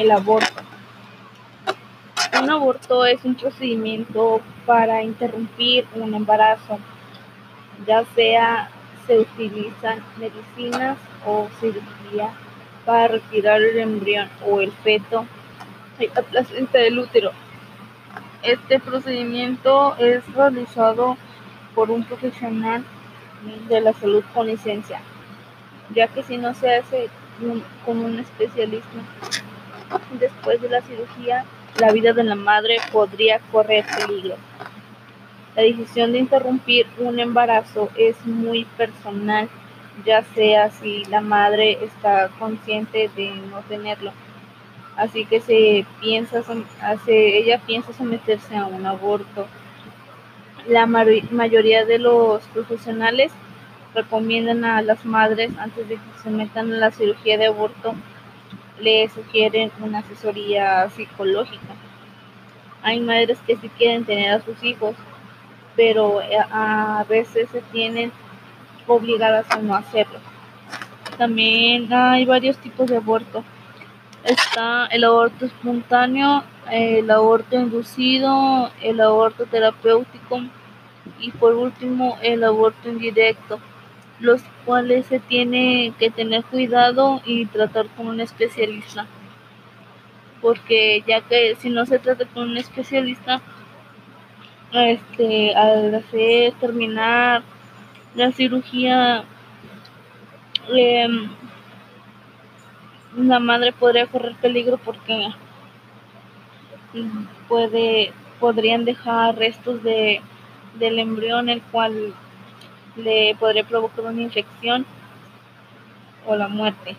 El aborto. Un aborto es un procedimiento para interrumpir un embarazo, ya sea se utilizan medicinas o cirugía para retirar el embrión o el feto de la placenta del útero. Este procedimiento es realizado por un profesional de la salud con licencia, ya que si no se hace con un especialista después de la cirugía, la vida de la madre podría correr peligro. La decisión de interrumpir un embarazo es muy personal, ya sea si la madre está consciente de no tenerlo así que se piensa, hace, ella piensa someterse a un aborto. La mayoría de los profesionales recomiendan a las madres antes de que se metan a la cirugía de aborto, le sugieren una asesoría psicológica. Hay madres que sí quieren tener a sus hijos, pero eh, a veces se tienen obligadas a no hacerlo. También hay varios tipos de aborto está el aborto espontáneo, el aborto inducido, el aborto terapéutico y por último el aborto indirecto, los cuales se tiene que tener cuidado y tratar con un especialista. Porque ya que si no se trata con un especialista, este, al hacer terminar la cirugía, eh, la madre podría correr peligro porque puede podrían dejar restos de del embrión el cual le podría provocar una infección o la muerte.